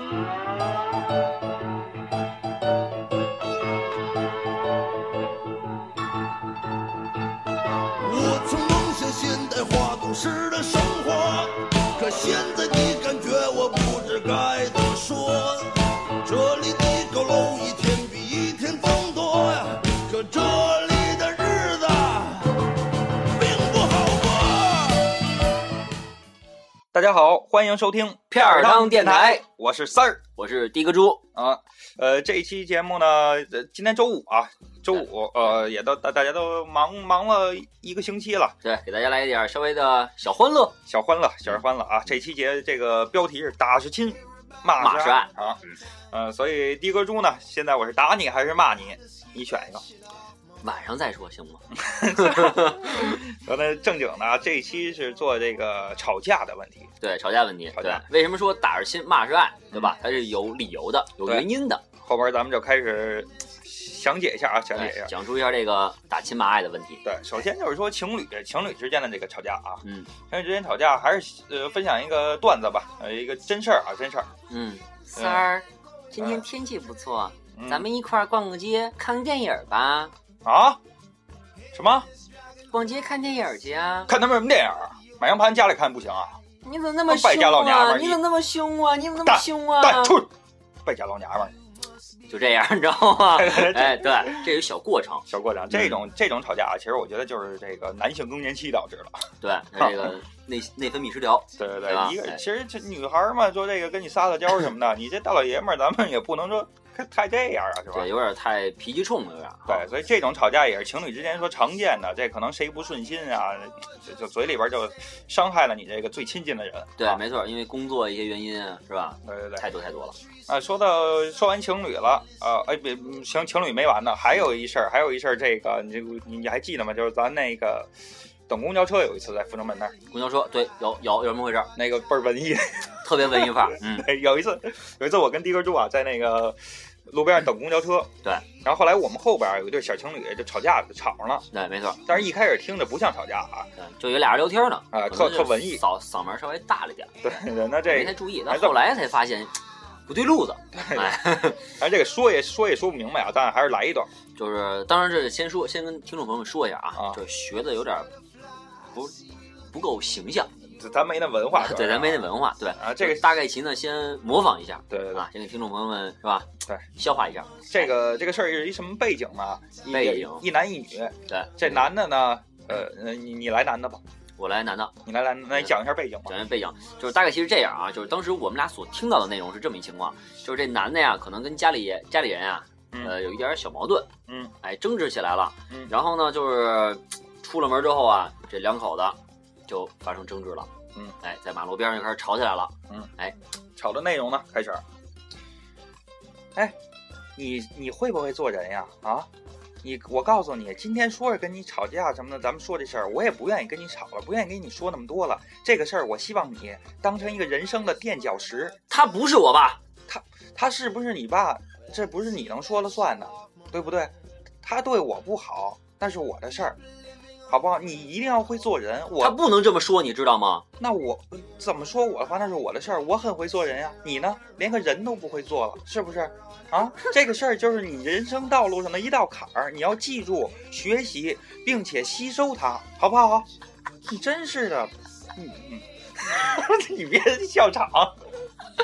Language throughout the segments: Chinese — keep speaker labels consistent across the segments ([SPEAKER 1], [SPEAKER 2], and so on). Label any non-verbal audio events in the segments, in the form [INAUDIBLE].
[SPEAKER 1] 我曾梦想现代化都市的生活，可现在你感觉我不知该怎么说。这里的高楼一天比一天增多呀，可这里的日子并不好过。
[SPEAKER 2] 大家好，欢迎收听
[SPEAKER 3] 片儿汤电台，
[SPEAKER 2] 我是三儿
[SPEAKER 3] 我是的哥猪，
[SPEAKER 2] 啊。呃，这一期节目呢，呃今天周五啊，周五呃，也都大大家都忙忙了一个星期了，
[SPEAKER 3] 对，给大家来一点稍微的小欢乐。
[SPEAKER 2] 小欢乐，小欢乐啊。这期节这个标题是打是亲，骂是
[SPEAKER 3] 爱
[SPEAKER 2] 啊。呃，所以的哥猪呢，现在我是打你还是骂你？你选一个。
[SPEAKER 3] 晚上再说行吗？[LAUGHS]
[SPEAKER 2] 说那正经的啊，这一期是做这个吵架的问题。
[SPEAKER 3] 对，吵架问题。对
[SPEAKER 2] 吵架，
[SPEAKER 3] 为什么说打是亲，骂是爱，对吧？它是有理由的，有原因的。
[SPEAKER 2] 后边咱们就开始详解一下啊，详解一下
[SPEAKER 3] 哎。讲述一下这个打亲骂爱的问题。
[SPEAKER 2] 对，首先就是说情侣情侣之间的这个吵架啊，
[SPEAKER 3] 嗯
[SPEAKER 2] 情侣之间吵架还是呃分享一个段子吧，呃一个真事儿啊，真事儿。
[SPEAKER 3] 嗯，三儿，今天天气不错，
[SPEAKER 2] 嗯
[SPEAKER 3] 咱们一块儿逛个街，看个电影吧。
[SPEAKER 2] 啊？什么？
[SPEAKER 3] 逛街看电影去啊！
[SPEAKER 2] 看他们什么电影儿？买羊盘家里看不行啊？
[SPEAKER 3] 你怎么那么
[SPEAKER 2] 败家老
[SPEAKER 3] 凶啊？
[SPEAKER 2] 娘们儿
[SPEAKER 3] 你怎么那么凶啊？你怎么那么凶啊？
[SPEAKER 2] 蛋出去！败家老娘们儿，
[SPEAKER 3] 就这样，你知道吗？[LAUGHS] 哎，对，这有小过程。
[SPEAKER 2] 小过程。这种这种吵架啊，其实我觉得就是这个男性更年期导致的。
[SPEAKER 3] 对，[LAUGHS] 它这个内内分泌失调。
[SPEAKER 2] 对对
[SPEAKER 3] 对，
[SPEAKER 2] 一个
[SPEAKER 3] 哎
[SPEAKER 2] 其实这女孩儿嘛，说这个跟你撒撒娇什么的，你这大老爷们儿，咱们也不能说太这样啊，是吧
[SPEAKER 3] 对，？有点太脾气冲了，有点。
[SPEAKER 2] 对，所以这种吵架也是情侣之间说常见的，这可能谁不顺心啊，就就嘴里边就伤害了你这个最亲近的人。
[SPEAKER 3] 对，
[SPEAKER 2] 啊
[SPEAKER 3] 没错，因为工作一些原因啊，是吧？
[SPEAKER 2] 对对对。
[SPEAKER 3] 太多太多了。
[SPEAKER 2] 啊，说到说完情侣了，啊，哎，别情情侣没完呢，还有一事儿，还有一事儿，这个你这个你你还记得吗？就是咱那个等公交车有一次在阜成门那儿，
[SPEAKER 3] 公交车，对，有有有这么回事儿，
[SPEAKER 2] 那个倍儿文艺。
[SPEAKER 3] 特别文艺范儿。[LAUGHS] 嗯，
[SPEAKER 2] 有一次，有一次我跟的哥住啊在那个路边上等公交车，
[SPEAKER 3] 对，
[SPEAKER 2] 然后后来我们后边有一对小情侣就吵架就吵上了，
[SPEAKER 3] 对，没错，
[SPEAKER 2] 但是一开始听着不像吵架啊，
[SPEAKER 3] 对，就有俩人聊天呢，
[SPEAKER 2] 啊特特文艺
[SPEAKER 3] 嗓嗓门稍微大了点，
[SPEAKER 2] 对对，那这
[SPEAKER 3] 没太注意。
[SPEAKER 2] 还
[SPEAKER 3] 但后来才发现不对路子。哎，
[SPEAKER 2] 反正这个说也说也说不明白啊，但还是来一段。
[SPEAKER 3] 就是当然这是先说，先跟听众朋友们说一下啊
[SPEAKER 2] 啊，
[SPEAKER 3] 就是学的有点不不够形象，
[SPEAKER 2] 咱没那文化，[LAUGHS]
[SPEAKER 3] 对，咱没那文化，对
[SPEAKER 2] 啊这个
[SPEAKER 3] 大概其呢先模仿一下。
[SPEAKER 2] 对对对
[SPEAKER 3] 啊，先给听众朋友们是吧？
[SPEAKER 2] 对，[LAUGHS]
[SPEAKER 3] 消化一下。
[SPEAKER 2] 这个这个事儿是一什么背景呢？
[SPEAKER 3] 背景
[SPEAKER 2] 一男一女，
[SPEAKER 3] 对，
[SPEAKER 2] 这男的呢，呃，呃你你来男的吧，
[SPEAKER 3] 我来男的。
[SPEAKER 2] 你来男的，那你讲一下背景吧。
[SPEAKER 3] 讲一下背景，就是大概其实这样啊，就是当时我们俩所听到的内容是这么一情况，就是这男的呀，可能跟家里家里人啊，
[SPEAKER 2] 嗯
[SPEAKER 3] 呃，有一点小矛盾，
[SPEAKER 2] 嗯，
[SPEAKER 3] 哎，争执起来了，
[SPEAKER 2] 嗯
[SPEAKER 3] 然后呢，就是出了门之后啊，这两口子就发生争执了，
[SPEAKER 2] 嗯，
[SPEAKER 3] 哎，在马路边上就开始吵起来了，嗯，哎
[SPEAKER 2] 吵的内容呢，开始。哎，你你会不会做人呀？啊，你我告诉你，今天说是跟你吵架什么的，咱们说这事儿，我也不愿意跟你吵了，不愿意跟你说那么多了。这个事儿，我希望你当成一个人生的垫脚石。
[SPEAKER 3] 他不是我爸，
[SPEAKER 2] 他他是不是你爸，这不是你能说了算的，对不对？他对我不好，那是我的事儿，好不好？你一定要会做人。我他
[SPEAKER 3] 不能这么说，你知道吗？
[SPEAKER 2] 那我怎么说我的话，那是我的事儿，我很会做人呀。你呢，连个人都不会做了，是不是？啊，这个事儿就是你人生道路上的一道坎儿，你要记住学习，并且吸收它，好不好？你真是的，嗯嗯，[LAUGHS] 你别笑场。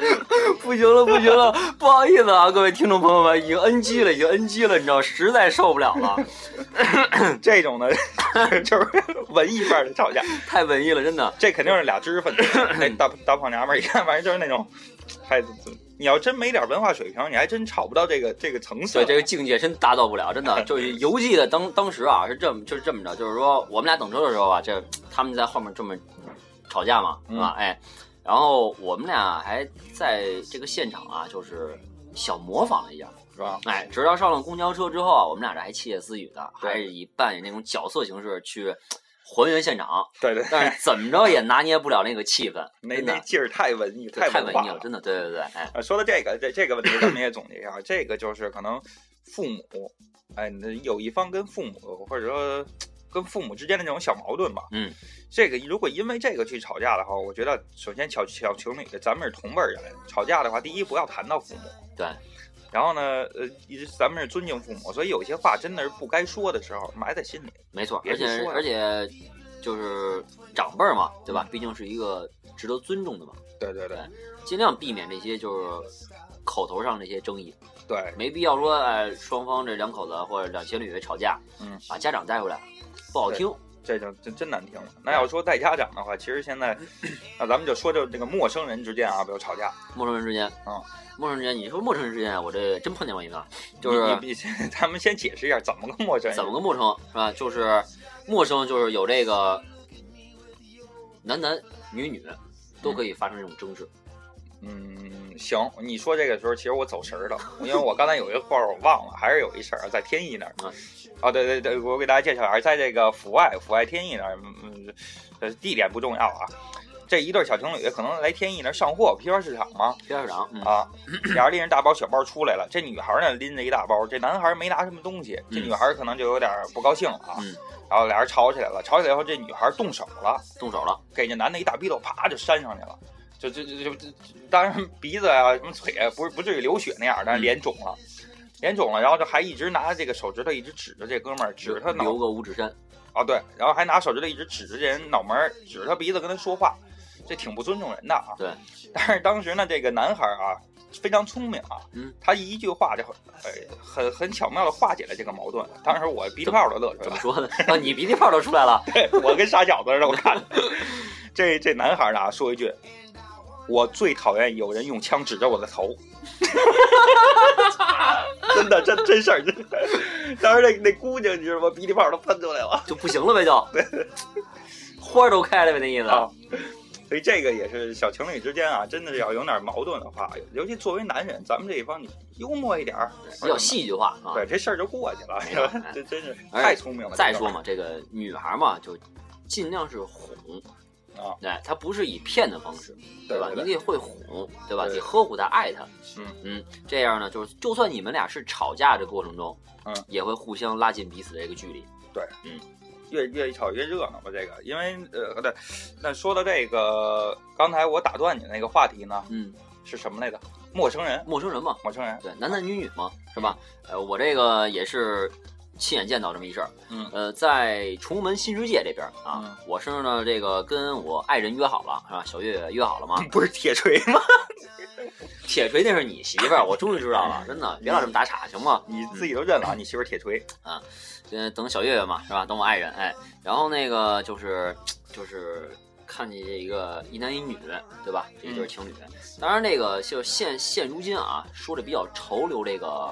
[SPEAKER 2] [LAUGHS]
[SPEAKER 3] 不行了，不行了，[LAUGHS] 不好意思啊，各位听众朋友们，已经 NG 了，已经 NG 了，你知道，实在受不了了，[LAUGHS]
[SPEAKER 2] 这种的，就是文艺范儿的吵架，
[SPEAKER 3] 太文艺了，真的。
[SPEAKER 2] 这肯定是俩知识分子。那大大胖娘们儿一看，反正就是那种，还你要真没点文化水平，你还真吵不到这个这个层次。
[SPEAKER 3] 对，这个境界真达到不了，真的就是犹记得当当时啊是这么就是这么着，就是说我们俩等车的时候啊，这他们在后面这么吵架嘛，是吧？哎，然后我们俩还在这个现场啊，就是小模仿了一下，
[SPEAKER 2] 是吧？
[SPEAKER 3] 哎，直到上了公交车之后啊，我们俩这还窃窃私语的，还是以扮演那种角色形式去还原现场，
[SPEAKER 2] 对对，
[SPEAKER 3] 但是怎么着也拿捏不了那个气氛，[LAUGHS]
[SPEAKER 2] 那那劲儿太文艺，
[SPEAKER 3] 对太
[SPEAKER 2] 文
[SPEAKER 3] 艺了，真的，对对对，哎，
[SPEAKER 2] 呃，说到这个这这个问题，咱们也总结一下，这个就是可能父母，哎，有一方跟父母或者说跟父母之间的这种小矛盾吧。
[SPEAKER 3] 嗯，
[SPEAKER 2] 这个如果因为这个去吵架的话，我觉得首先小小情侣咱们是同辈儿人，吵架的话，第一不要谈到父母，
[SPEAKER 3] 对。
[SPEAKER 2] 然后呢，呃，一直咱们是尊敬父母，所以有些话真的是不该说的时候埋在心里。
[SPEAKER 3] 没错，而且而且就是长辈嘛，对吧
[SPEAKER 2] 嗯？
[SPEAKER 3] 毕竟是一个值得尊重的嘛，
[SPEAKER 2] 对对对
[SPEAKER 3] 尽量避免这些就是口头上这些争议，
[SPEAKER 2] 对，
[SPEAKER 3] 没必要说哎双方这两口子或者两情侣吵架，
[SPEAKER 2] 嗯，
[SPEAKER 3] 把家长带回来不好听。
[SPEAKER 2] 这就真真难听了。那要说带家长的话，其实现在，那咱们就说就这个陌生人之间啊，比如吵架，
[SPEAKER 3] 陌生人之间
[SPEAKER 2] 啊，
[SPEAKER 3] 陌生人之间，你说陌生人之间，我这真碰见过一个，就是
[SPEAKER 2] 你你你 [LAUGHS] 咱们先解释一下怎么个陌生人，
[SPEAKER 3] 怎么个陌生是吧？就是陌生，就是有这个男男女女都可以发生这种争执。
[SPEAKER 2] 嗯，行，你说这个时候，其实我走神儿了，因为我刚才有一个话我忘了，还是有一事儿在天意那儿。[LAUGHS]
[SPEAKER 3] 嗯
[SPEAKER 2] 哦，对对对，我给大家介绍一下，在这个阜外，阜外天意那儿，嗯嗯，呃，地点不重要啊。这一对小情侣可能来天意那儿上货，批发市场嘛，
[SPEAKER 3] 批发市场，嗯，
[SPEAKER 2] 啊，俩人拎着大包小包出来了。这女孩呢拎着一大包，这男孩没拿什么东西，这
[SPEAKER 3] 嗯
[SPEAKER 2] 女孩可能就有点不高兴了啊。
[SPEAKER 3] 嗯
[SPEAKER 2] 然后俩人吵起来了，吵起来以后，这女孩动手了。
[SPEAKER 3] 动手了，
[SPEAKER 2] 给这男的一大逼斗，啪就扇上去了。就就就就就，当然鼻子啊、什么腿啊，不是不至于流血那样，但是
[SPEAKER 3] 嗯
[SPEAKER 2] 脸肿了，脸肿了，然后就还一直拿着这个手指头一直指着这哥们儿，指着他脑
[SPEAKER 3] 留个五指山，
[SPEAKER 2] 啊对，然后还拿手指头一直指着这人脑门儿，指着他鼻子跟他说话，这挺不尊重人的啊。
[SPEAKER 3] 对，
[SPEAKER 2] 但是当时呢，这个男孩啊非常聪明啊，
[SPEAKER 3] 嗯，
[SPEAKER 2] 他一句话就呃很很巧妙的化解了这个矛盾。当时我鼻涕泡都乐出来了。
[SPEAKER 3] 怎么说呢？啊，你鼻涕泡都出来了，[LAUGHS]
[SPEAKER 2] 我跟傻小子似的，我看这这男孩呢说一句：“我最讨厌有人用枪指着我的头。[LAUGHS] ”真的，真真事儿，真的。当时那那姑娘，你知道吗？鼻涕泡都喷出来了
[SPEAKER 3] 就不行了呗，就 [LAUGHS] 花儿都开了呗，那意思。
[SPEAKER 2] 啊！所以这个也是小情侣之间啊，真的是要有点矛盾的话，尤其作为男人，咱们这一方你幽默一点儿，
[SPEAKER 3] 比较戏剧化啊。
[SPEAKER 2] 对，这事儿就过去了？[LAUGHS] 这真是太聪明了。
[SPEAKER 3] 再说嘛，这个女孩嘛，就尽量是哄
[SPEAKER 2] 啊，
[SPEAKER 3] 对，他不是以骗的方式，吧？
[SPEAKER 2] 对对
[SPEAKER 3] 你得会哄，对吧？
[SPEAKER 2] 对
[SPEAKER 3] 得呵护他，爱他。
[SPEAKER 2] 嗯
[SPEAKER 3] 嗯，这样呢，就是就算你们俩是吵架的过程中，
[SPEAKER 2] 嗯，
[SPEAKER 3] 也会互相拉近彼此的这个距离。
[SPEAKER 2] 对，嗯越越吵越热闹吧，这个，因为呃，对，那说到这个，刚才我打断你那个话题呢，
[SPEAKER 3] 嗯，
[SPEAKER 2] 是什么来着？陌生人，
[SPEAKER 3] 陌生人嘛，
[SPEAKER 2] 陌生人，
[SPEAKER 3] 对，男男女女嘛，是吧？呃，我这个也是亲眼见到这么一事儿。
[SPEAKER 2] 嗯
[SPEAKER 3] 呃，在崇文新世界这边啊，
[SPEAKER 2] 嗯
[SPEAKER 3] 我是呢这个跟我爱人约好了，是吧？小月月约好了吗？[LAUGHS]
[SPEAKER 2] 不是铁锤吗？
[SPEAKER 3] 铁锤那是你媳妇儿，我终于知道了，真的，别老这么打岔，行吗？
[SPEAKER 2] 你自己都认了啊，你媳妇儿铁锤，
[SPEAKER 3] 啊。嗯，等小月月嘛，是吧？等我爱人，哎，然后那个就是就是看见这一个一男一女，对吧？这一对情侣。当然，这个就现现如今啊，说的比较潮流，这个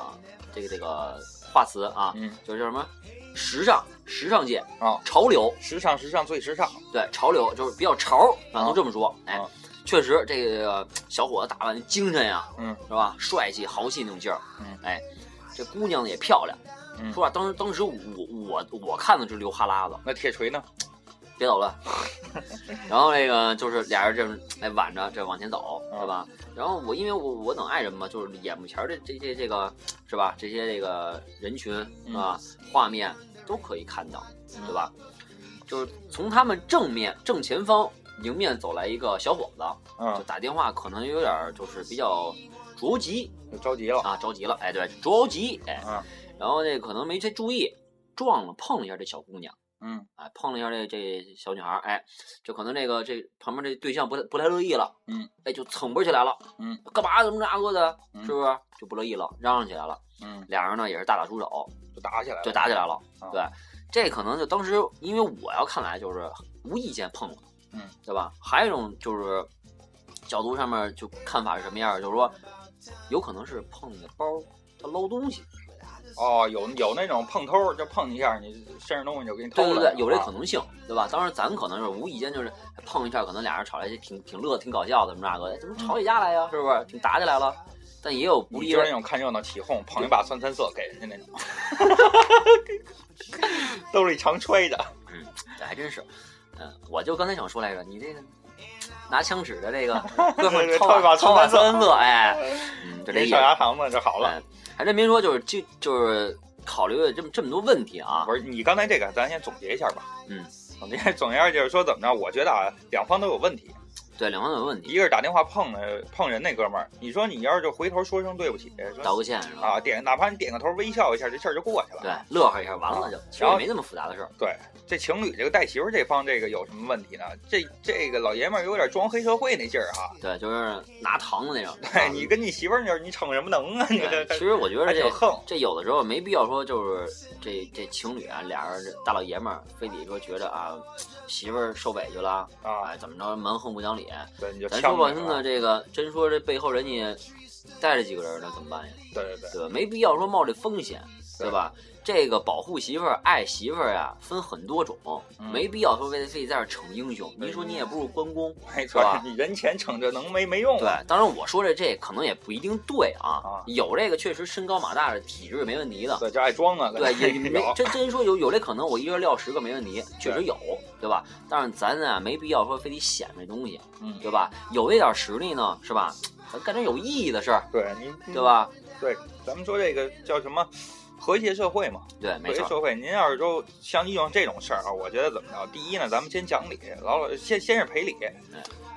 [SPEAKER 3] 这个这个话词啊，
[SPEAKER 2] 嗯，
[SPEAKER 3] 就是叫什么时尚时尚界
[SPEAKER 2] 啊
[SPEAKER 3] 潮流，
[SPEAKER 2] 时尚时尚最时尚，
[SPEAKER 3] 对，潮流就是比较潮啊，
[SPEAKER 2] 啊
[SPEAKER 3] 能这么说，哎
[SPEAKER 2] 啊。
[SPEAKER 3] 确实，这个小伙子打扮精神呀，
[SPEAKER 2] 嗯，
[SPEAKER 3] 是吧？帅气豪气那种劲儿，
[SPEAKER 2] 嗯，
[SPEAKER 3] 哎，这姑娘也漂亮，
[SPEAKER 2] 嗯
[SPEAKER 3] 说实话，当时当时我我我看的是流哈喇子，
[SPEAKER 2] 那铁锤呢？[TSK]
[SPEAKER 3] 别走了。[LAUGHS] 然后那个就是俩人这么哎挽着这往前走，
[SPEAKER 2] 啊
[SPEAKER 3] 是吧？然后我因为我我等爱人嘛，就是眼目前的这这些这个是吧？这些这个人群
[SPEAKER 2] 嗯
[SPEAKER 3] 啊画面都可以看到，对吧？就是从他们正面正前方迎面走来一个小伙子，就
[SPEAKER 2] 嗯，
[SPEAKER 3] 打电话可能有点儿就是比较着急
[SPEAKER 2] 就着急了，
[SPEAKER 3] 啊，着急了，哎对，着急哎，
[SPEAKER 2] 嗯
[SPEAKER 3] 然后这可能没太注意，撞了碰了一下这小姑娘。
[SPEAKER 2] 嗯。
[SPEAKER 3] 哎，碰了一下这这小女孩儿，哎，就可能这个这旁边这对象不太不太乐意了，
[SPEAKER 2] 嗯，
[SPEAKER 3] 哎，就蹭不起来了，
[SPEAKER 2] 嗯，
[SPEAKER 3] 干嘛？怎么那个的，
[SPEAKER 2] 嗯？
[SPEAKER 3] 是不是？就不乐意了，嚷嚷起来了，
[SPEAKER 2] 嗯，
[SPEAKER 3] 俩人呢也是大打出手，
[SPEAKER 2] 就打起来了，
[SPEAKER 3] 就打起来了，
[SPEAKER 2] 啊
[SPEAKER 3] 对，这可能就当时因为我要看来就是无意间碰了，
[SPEAKER 2] 嗯，
[SPEAKER 3] 对吧？还有一种就是角度上面就看法是什么样，就是说有可能是碰你的包，他捞东西，
[SPEAKER 2] 哦，有有那种碰偷，就碰一下你身上东西就给你偷了，
[SPEAKER 3] 对对对，有这
[SPEAKER 2] 啊
[SPEAKER 3] 可能性，对吧？当然，咱可能是无意间就是碰一下，可能俩人吵来挺挺乐、挺搞笑的，怎么那个的，怎么吵起架来呀？是不是？挺打起来了。但也有不
[SPEAKER 2] 你就是那，种看热闹起哄，捧一把酸三色给人家那种，[LAUGHS] 兜里常揣着。
[SPEAKER 3] 嗯，这还真是。嗯，我就刚才想说来着，你这个拿枪指着这个 [LAUGHS] 哥们
[SPEAKER 2] 对对掏一把
[SPEAKER 3] 掏把
[SPEAKER 2] 酸
[SPEAKER 3] 三色，哎，[LAUGHS] 嗯，就这
[SPEAKER 2] 这
[SPEAKER 3] 意思。
[SPEAKER 2] 上牙膛子就好了。
[SPEAKER 3] 哎，还真别说，就是就就是考虑了这么这么多问题啊。
[SPEAKER 2] 不是你刚才这个，咱先总结一下吧。
[SPEAKER 3] 嗯，
[SPEAKER 2] 总结总结一下就是说怎么着？我觉得啊，两方都有问题。
[SPEAKER 3] 对，两方都有问题。
[SPEAKER 2] 一个是打电话碰了碰人那哥们儿，你说你要是就回头说声对不起，
[SPEAKER 3] 道个歉是吧？
[SPEAKER 2] 啊，点哪怕你点个头微笑一下，这事儿就过去了。
[SPEAKER 3] 对，乐呵一下完了就，其实也没那么复杂的事儿。
[SPEAKER 2] 对，这情侣这个带媳妇儿这方这个有什么问题呢？这这个老爷们儿有点装黑社会那劲儿哈。
[SPEAKER 3] 对，就是拿糖的那种。
[SPEAKER 2] 对你跟你媳妇儿，你说你逞什么能啊？你
[SPEAKER 3] 其实我觉得这。这有的时候没必要说，就是这这情侣啊，俩人大老爷们儿非得说觉得啊，媳妇儿受委屈了
[SPEAKER 2] 啊
[SPEAKER 3] 哎，怎么着蛮横不讲理。
[SPEAKER 2] 对，你就
[SPEAKER 3] 咱说吧，真的这个真说这背后人家带着几个人呢，怎么办呀？
[SPEAKER 2] 对对对，
[SPEAKER 3] 对吧？没必要说冒这风险，对吧？这个保护媳妇儿、爱媳妇儿呀，分很多种，
[SPEAKER 2] 嗯
[SPEAKER 3] 没必要说非得非得在这儿逞英雄。您说你也不是关公，[LAUGHS]
[SPEAKER 2] 没错，你人前逞着能没没用。
[SPEAKER 3] 对，当然我说这这可能也不一定对啊，
[SPEAKER 2] 啊
[SPEAKER 3] 有这个确实身高马大的体质没问题的，
[SPEAKER 2] 对，就爱装啊。[LAUGHS]
[SPEAKER 3] 对，也没
[SPEAKER 2] 有
[SPEAKER 3] 真真说有有这可能，我一人撂十个没问题，确实有，对吧？但是咱啊没必要说非得显这东西，
[SPEAKER 2] 嗯，
[SPEAKER 3] 对吧？有那点实力呢，是吧？咱干点有意义的事儿，
[SPEAKER 2] 对您
[SPEAKER 3] 对？吧？
[SPEAKER 2] 对，咱们说这个叫什么？和谐社会嘛，
[SPEAKER 3] 对，
[SPEAKER 2] 和
[SPEAKER 3] 没错，
[SPEAKER 2] 谐社会。您要是说像遇上这种事儿啊，我觉得怎么着？第一呢，咱们先讲理，老老先先是赔礼，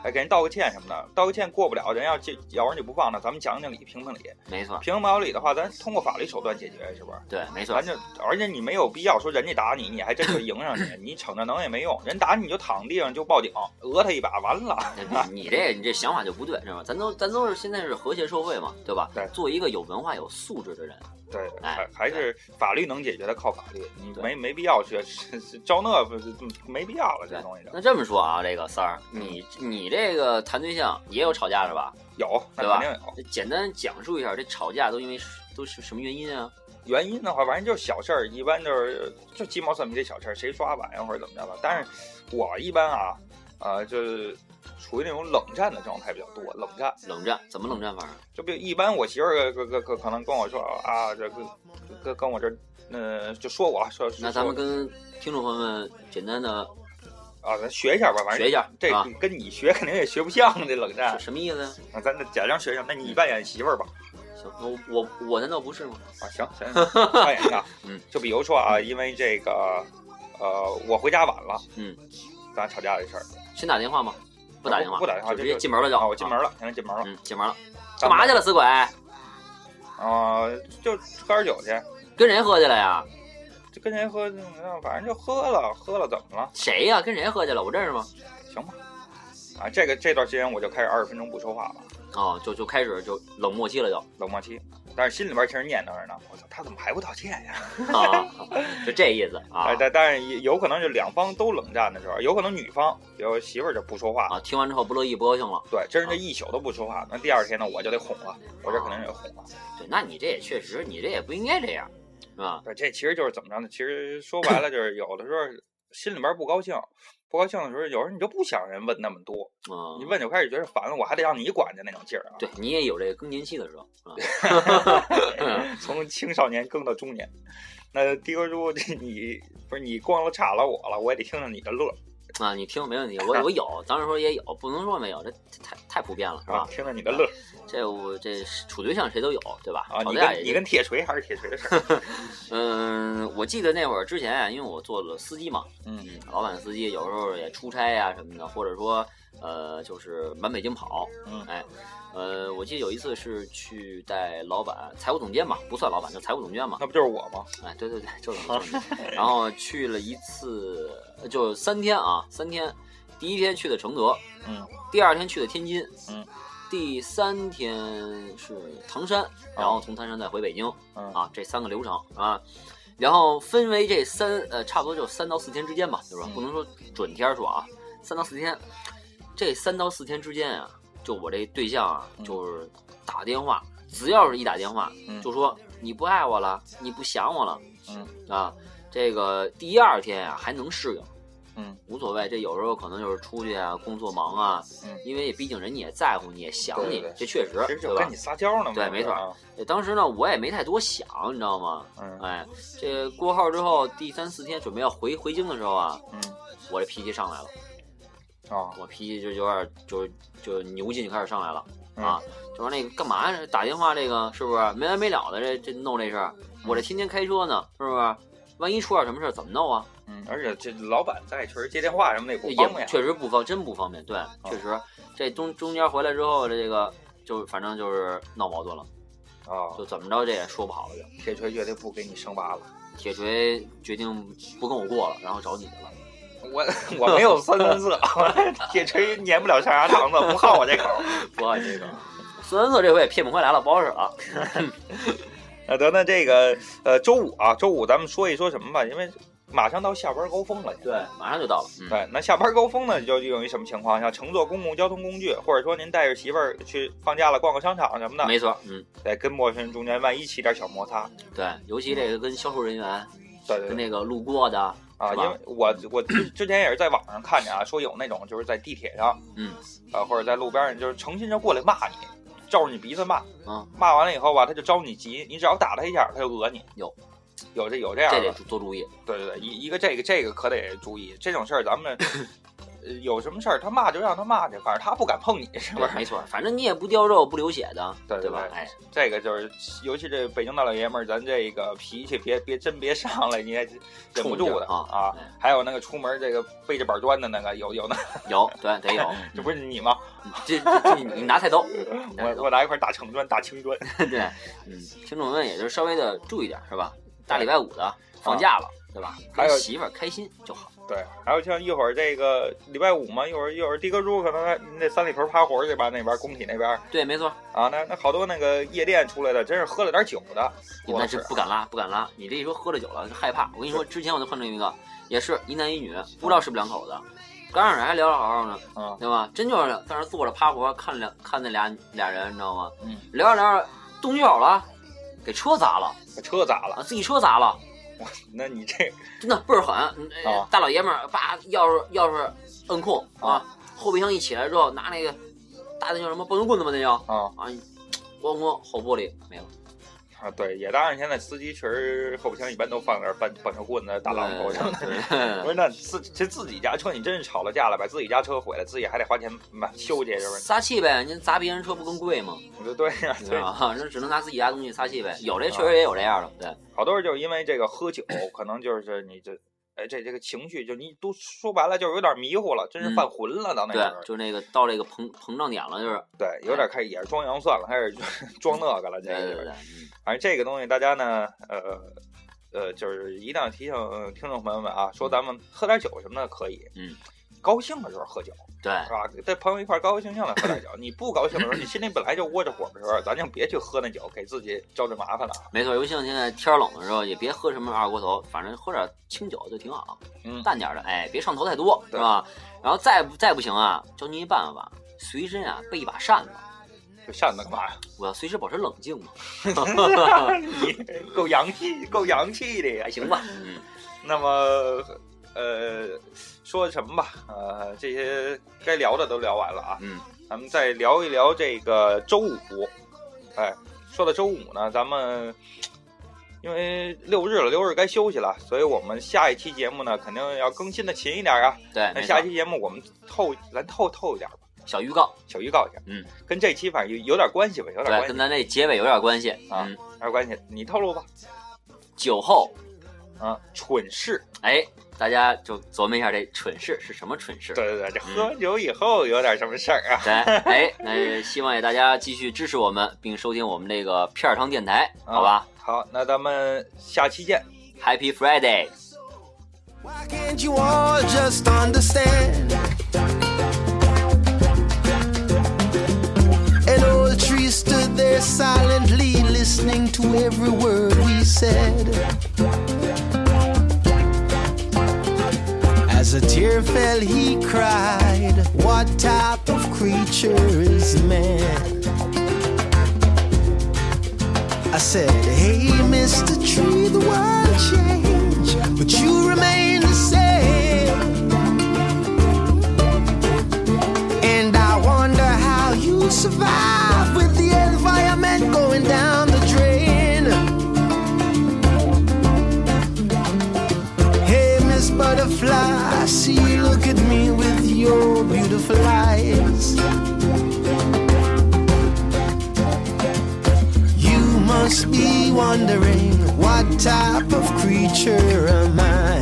[SPEAKER 2] 哎，给人道个歉什么的，道个歉过不了，人要这要人就不放那，咱们讲讲理，评评理。
[SPEAKER 3] 没错，
[SPEAKER 2] 评不了理的话，咱通过法律手段解决，是不是？
[SPEAKER 3] 对，没错
[SPEAKER 2] 咱，就而且你没有必要说人家打你，你还真就迎上去，你逞着能也没用，人打你你就躺地上就报警，讹他一把，完了。
[SPEAKER 3] 你你这你这想法就不对，是吧？咱都咱都是现在是和谐社会嘛，对吧？
[SPEAKER 2] 对
[SPEAKER 3] 做一个有文化、有素质的人，
[SPEAKER 2] 对，
[SPEAKER 3] 哎
[SPEAKER 2] 还还是法律能解决的，靠法律，你没没必要去招那没必要了，这东西
[SPEAKER 3] 那这么说啊，这个三儿，你你这个谈对象也有吵架是吧？
[SPEAKER 2] 有，那
[SPEAKER 3] 对吧
[SPEAKER 2] 肯定有。
[SPEAKER 3] 简单讲述一下，这吵架都因为都是什么原因啊？
[SPEAKER 2] 原因的话，反正就是小事儿，一般就是就鸡毛蒜皮的小事儿，谁刷碗呀或者怎么着吧。但是我一般啊，呃，就是处于那种冷战的状态比较多，冷战。
[SPEAKER 3] 冷战怎么冷战法啊？
[SPEAKER 2] 就比如一般我媳妇儿可可可可能跟我说啊，这个跟跟我这呃就说我说说
[SPEAKER 3] 那咱们跟听众朋友们简单的
[SPEAKER 2] 啊，咱学一下吧，反正
[SPEAKER 3] 学一下
[SPEAKER 2] 这
[SPEAKER 3] 啊
[SPEAKER 2] 跟你学肯定也学不像这冷战
[SPEAKER 3] 是。什么意思呀？
[SPEAKER 2] 啊，咱假装学一下，那你扮演媳妇儿吧。
[SPEAKER 3] 行，我我我难道不是吗？
[SPEAKER 2] 啊，行行，行 [LAUGHS] 扮演一下。
[SPEAKER 3] 嗯，
[SPEAKER 2] 就比如说啊，因为这个呃，我回家晚了，
[SPEAKER 3] 嗯，
[SPEAKER 2] 咱吵架这事儿。
[SPEAKER 3] 先打电话吗？不打电话，
[SPEAKER 2] 不不打电话
[SPEAKER 3] 就直接进门了就。
[SPEAKER 2] 啊，我进门了，现在进门了。
[SPEAKER 3] 嗯，进门了。干嘛去了，死鬼？
[SPEAKER 2] 啊，就喝点酒去，
[SPEAKER 3] 跟谁喝去了呀？
[SPEAKER 2] 就跟谁喝，嗯反正就喝了，喝了怎么了？
[SPEAKER 3] 谁呀？跟谁喝去了？我认识吗？
[SPEAKER 2] 行吧。啊，这个这段时间我就开始二十分钟不说话了，
[SPEAKER 3] 哦，就就开始就冷漠期了就
[SPEAKER 2] 冷漠期。但是心里边其实念叨着呢，我操，他怎么还不道歉呀？
[SPEAKER 3] 啊，就这意思啊 [LAUGHS]
[SPEAKER 2] 哎，但但是也有可能就两方都冷战的时候，有可能女方，比如媳妇儿就不说话，
[SPEAKER 3] 啊！听完之后不乐意不高兴了。
[SPEAKER 2] 对，真是这一宿都不说话，那第二天呢，我就得哄了，我这肯定得哄了。
[SPEAKER 3] 对，那你这也确实，你这也不应该这样，是吧？
[SPEAKER 2] 对，这其实就是怎么着呢？其实说白了就是有的时候心里边不高兴，不高兴的时候，有时候你就不想人问那么多，
[SPEAKER 3] 啊、
[SPEAKER 2] 一问就开始觉得烦了，我还得让你管着那种劲儿啊。
[SPEAKER 3] 对你也有这个更年期的时候？[LAUGHS]
[SPEAKER 2] 从青少年更到中年，那迪哥叔，这你不是你光了岔了我了，我也得听听你的乐
[SPEAKER 3] 啊，你听没问题，我 [LAUGHS] 我有，当然说也有，不能说没有，这太太普遍了，是
[SPEAKER 2] 啊
[SPEAKER 3] 吧，？
[SPEAKER 2] 听了你的乐
[SPEAKER 3] 这我这处对象谁都有，对吧？
[SPEAKER 2] 啊！你
[SPEAKER 3] 吵架也
[SPEAKER 2] 跟你跟铁锤还是铁锤的事儿，[LAUGHS]
[SPEAKER 3] 嗯，我记得那会儿之前啊，因为我做了司机嘛，
[SPEAKER 2] 嗯
[SPEAKER 3] 嗯，老板司机有时候也出差呀、什么的，或者说呃，就是满北京跑，
[SPEAKER 2] 嗯
[SPEAKER 3] 哎，呃，我记得有一次是去带老板财务总监嘛，不算老板，就财务总监嘛，
[SPEAKER 2] 那不就是我吗？
[SPEAKER 3] 哎，对对对，就是。[LAUGHS] 然后去了一次，就三天啊，三天，第一天去的承德，
[SPEAKER 2] 嗯
[SPEAKER 3] 第二天去的天津，
[SPEAKER 2] 嗯，
[SPEAKER 3] 第三天是唐山，然后从唐山再回北京，
[SPEAKER 2] 嗯
[SPEAKER 3] 啊，这三个流程啊，然后分为这三呃，差不多就三到四天之间吧，就是说
[SPEAKER 2] 嗯
[SPEAKER 3] 不能说准天儿说啊，三到四天，这三到四天之间啊，就我这对象啊，
[SPEAKER 2] 嗯
[SPEAKER 3] 就是打电话，只要是一打电话，
[SPEAKER 2] 嗯
[SPEAKER 3] 就说你不爱我了，你不想我了，
[SPEAKER 2] 嗯
[SPEAKER 3] 啊，这个第二天啊还能适应。
[SPEAKER 2] 嗯
[SPEAKER 3] 无所谓，这有时候可能就是出去啊，工作忙啊，
[SPEAKER 2] 嗯
[SPEAKER 3] 因为毕竟人家也在乎你，也想你，这确实，
[SPEAKER 2] 就跟你？撒娇呢嘛。
[SPEAKER 3] 对没错当时呢，我也没太多想，你知道吗？
[SPEAKER 2] 嗯
[SPEAKER 3] 哎，这过号之后，第三四天准备要回回京的时候啊，
[SPEAKER 2] 嗯
[SPEAKER 3] 我这脾气上来了，
[SPEAKER 2] 啊
[SPEAKER 3] 我脾气就有点就就牛劲就开始上来了，啊，就说那个干嘛呀？打电话这个是不是没完没了的？这这弄这事儿，我这天天开车呢，是不是？万一出点什么事儿怎么弄啊？
[SPEAKER 2] 嗯，而且这老板在，确实接电话什么的也不方便。
[SPEAKER 3] 确实不方，真不方便。对，确实这中中间回来之后，这个就反正就是闹矛盾了，
[SPEAKER 2] 啊，
[SPEAKER 3] 就怎么着这也说不好了就。
[SPEAKER 2] 铁锤绝对不给你生娃了。
[SPEAKER 3] 铁锤决定不跟我过了，然后找你去了。
[SPEAKER 2] 我我没有三分色，铁锤 [LAUGHS] 粘不了象牙堂子，不好我 [LAUGHS] 这口。
[SPEAKER 3] 不好这个，孙文策这回也骗不回来了，不好使了。[LAUGHS]
[SPEAKER 2] 那得那这个呃周五啊，周五咱们说一说什么吧，因为马上到下班高峰了。
[SPEAKER 3] 对，马上就到了。嗯、
[SPEAKER 2] 对，那下班高峰呢，就用于什么情况？像乘坐公共交通工具，或者说您带着媳妇儿去放假了逛个商场什么的，
[SPEAKER 3] 没错，嗯，
[SPEAKER 2] 对，跟陌生人中间万一起点小摩擦，
[SPEAKER 3] 对，尤其这个跟销售人员，
[SPEAKER 2] 对对
[SPEAKER 3] 跟那个路过的
[SPEAKER 2] 啊，因为我我之之前也是在网上看见啊，说有那种就是在地铁上，
[SPEAKER 3] 嗯，
[SPEAKER 2] 啊，或者在路边上，就是诚心就过来骂你，照着你鼻子骂，
[SPEAKER 3] 嗯，
[SPEAKER 2] 骂完了以后吧，他就着你急，你只要打他一下，他就讹你，
[SPEAKER 3] 有，
[SPEAKER 2] 有这有这样
[SPEAKER 3] 这
[SPEAKER 2] 的
[SPEAKER 3] 得，做注意。
[SPEAKER 2] 对对对，一一个这个这个可得注意，这种事儿咱们。[LAUGHS] 呃有什么事儿他骂就让他骂去，反正他不敢碰你，是不，是？
[SPEAKER 3] 没错，反正你也不掉肉不流血的，
[SPEAKER 2] 对对对？
[SPEAKER 3] 吧哎，
[SPEAKER 2] 这个就是，尤其这北京大老爷们儿，咱这个脾气别别真别上来，你也忍不住的
[SPEAKER 3] 啊
[SPEAKER 2] 啊
[SPEAKER 3] 哎。
[SPEAKER 2] 还有那个出门这个背着板砖的那个，有有那，[LAUGHS]
[SPEAKER 3] 有，对，得有。[LAUGHS]
[SPEAKER 2] 这不是你吗？
[SPEAKER 3] 这这这你拿菜刀，[LAUGHS]
[SPEAKER 2] 我我拿一块大青砖，大青砖。
[SPEAKER 3] 对，嗯，听众们也就稍微的注意点，是吧？大礼拜五的放假了，对吧？
[SPEAKER 2] 还有
[SPEAKER 3] 跟媳妇儿开心就好。
[SPEAKER 2] 对，还有像一会儿这个礼拜五嘛，一会儿一会儿的哥猪可能还你得三里屯趴活去吧，那边工体那边
[SPEAKER 3] 对，没错，
[SPEAKER 2] 啊，那那好多那个夜店出来的，真是喝了点酒的，多
[SPEAKER 3] 那是不敢拉，不敢拉。你这一说喝了酒了，就害怕。我跟你说，之前我就碰着一个，也是一男一女，不知道是不是两口子，刚开始还聊得好好呢，
[SPEAKER 2] 嗯
[SPEAKER 3] 对吧？真就是在那坐着趴活，看两看那俩俩人，你知道吗？
[SPEAKER 2] 嗯，
[SPEAKER 3] 聊着聊着动起手了，给车砸了
[SPEAKER 2] 把车砸了，
[SPEAKER 3] 啊，自己车砸了，
[SPEAKER 2] 那你这 [LAUGHS]
[SPEAKER 3] 真的倍儿狠。大老爷们儿叭钥匙钥匙摁空啊，后备箱一起来之后拿那个大那叫什么棒球棍子吧，那叫
[SPEAKER 2] 啊
[SPEAKER 3] 啊，咣咣后玻璃没了。
[SPEAKER 2] 啊，对，也当然现在司机确实后备箱一般都放点半半条棍子、大榔头什么的。
[SPEAKER 3] 对
[SPEAKER 2] 不是，那自其实自己家车，你真是吵了架了，把自己家车毁了，自己还得花钱买修去，是不是？
[SPEAKER 3] 撒气呗，您砸别人车不更贵吗？
[SPEAKER 2] 对 [LAUGHS] 对呀，对，
[SPEAKER 3] 对吧？那只能拿自己家东西撒气呗。有这确实也有这样的，对，
[SPEAKER 2] 好多人就是因为这个喝酒，可能就是你这，哎，这这个情绪，就你都说白了，就是有点迷糊了，真是
[SPEAKER 3] 嗯
[SPEAKER 2] 犯浑了，到那
[SPEAKER 3] 对
[SPEAKER 2] 时候，，
[SPEAKER 3] 就那个到这个膨膨胀点了，就是
[SPEAKER 2] 对，有点开始也是装洋蒜了，开始 [LAUGHS] 装那个了，这个就是
[SPEAKER 3] 对对对，嗯
[SPEAKER 2] 反正这个东西大家呢，呃。呃，就是一定要提醒呃听众朋友们啊，说咱们喝点酒什么的可以，
[SPEAKER 3] 嗯，
[SPEAKER 2] 高兴的时候喝酒，
[SPEAKER 3] 对
[SPEAKER 2] 是吧？带朋友一块高高兴兴的喝点酒。[LAUGHS] 你不高兴的时候，你心里本来就窝着火的时候，咱就别去喝那酒，给自己招这麻烦了。
[SPEAKER 3] 没错。尤其像现在天冷的时候，也别喝什么二锅头，反正喝点清酒就挺好，
[SPEAKER 2] 嗯
[SPEAKER 3] 淡点的，哎，别上头太多，是
[SPEAKER 2] 对
[SPEAKER 3] 吧？然后再不再不行啊，教您一办法，随身啊备一把扇子，
[SPEAKER 2] 这扇子干嘛呀？
[SPEAKER 3] 我要随时保持冷静嘛，[LAUGHS]
[SPEAKER 2] 你够洋气，够洋气的呀
[SPEAKER 3] 还。行吧？嗯，
[SPEAKER 2] 那么，呃，说什么吧？呃，这些该聊的都聊完了啊。
[SPEAKER 3] 嗯，
[SPEAKER 2] 咱们再聊一聊这个周五。哎，说到周五呢，咱们因为六日了，六日该休息了，所以我们下一期节目呢，肯定要更新的勤一点啊。
[SPEAKER 3] 对，
[SPEAKER 2] 那下期节目我们透，咱透透一点吧，
[SPEAKER 3] 小预告，
[SPEAKER 2] 小预告一下。
[SPEAKER 3] 嗯，
[SPEAKER 2] 跟这期反正有有点关系吧，有点，关系
[SPEAKER 3] 跟，咱这结尾有点关系
[SPEAKER 2] 啊
[SPEAKER 3] 嗯，
[SPEAKER 2] 有点关系。你透露吧。
[SPEAKER 3] 酒后，
[SPEAKER 2] 啊，蠢事。
[SPEAKER 3] 哎，大家就琢磨一下这蠢事是什么蠢事。
[SPEAKER 2] 对对对，这喝完酒以后有点什么事儿啊？
[SPEAKER 3] 对，哎，那希望也大家继续支持我们，并收听我们这个片儿汤电台，好吧
[SPEAKER 2] 好，那咱们下期见。
[SPEAKER 3] ？Happy
[SPEAKER 1] Friday！Why can't you all just understand? An old tree stood there silently listening to every word we said. A tear fell, he cried, What type of creature is man? I said, Hey, Mr. Tree, the world changed, but you remain the same. And I wonder how you survive See you look at me with your beautiful eyes. You must be wondering what type of creature am I?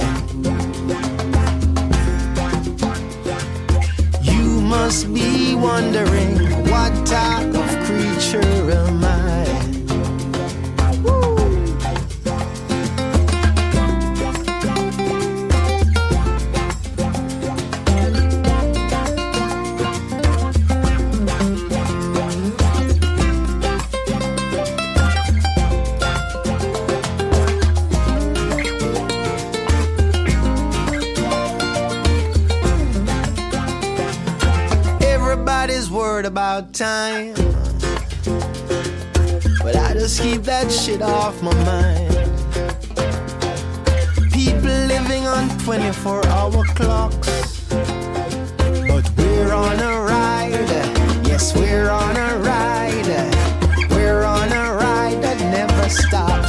[SPEAKER 1] You must be wondering what type of creature am I? word about time. But I just keep that shit off my mind. People living on 24 hour clocks. But we're on a ride. Yes, we're on a ride. We're on a ride that never stops.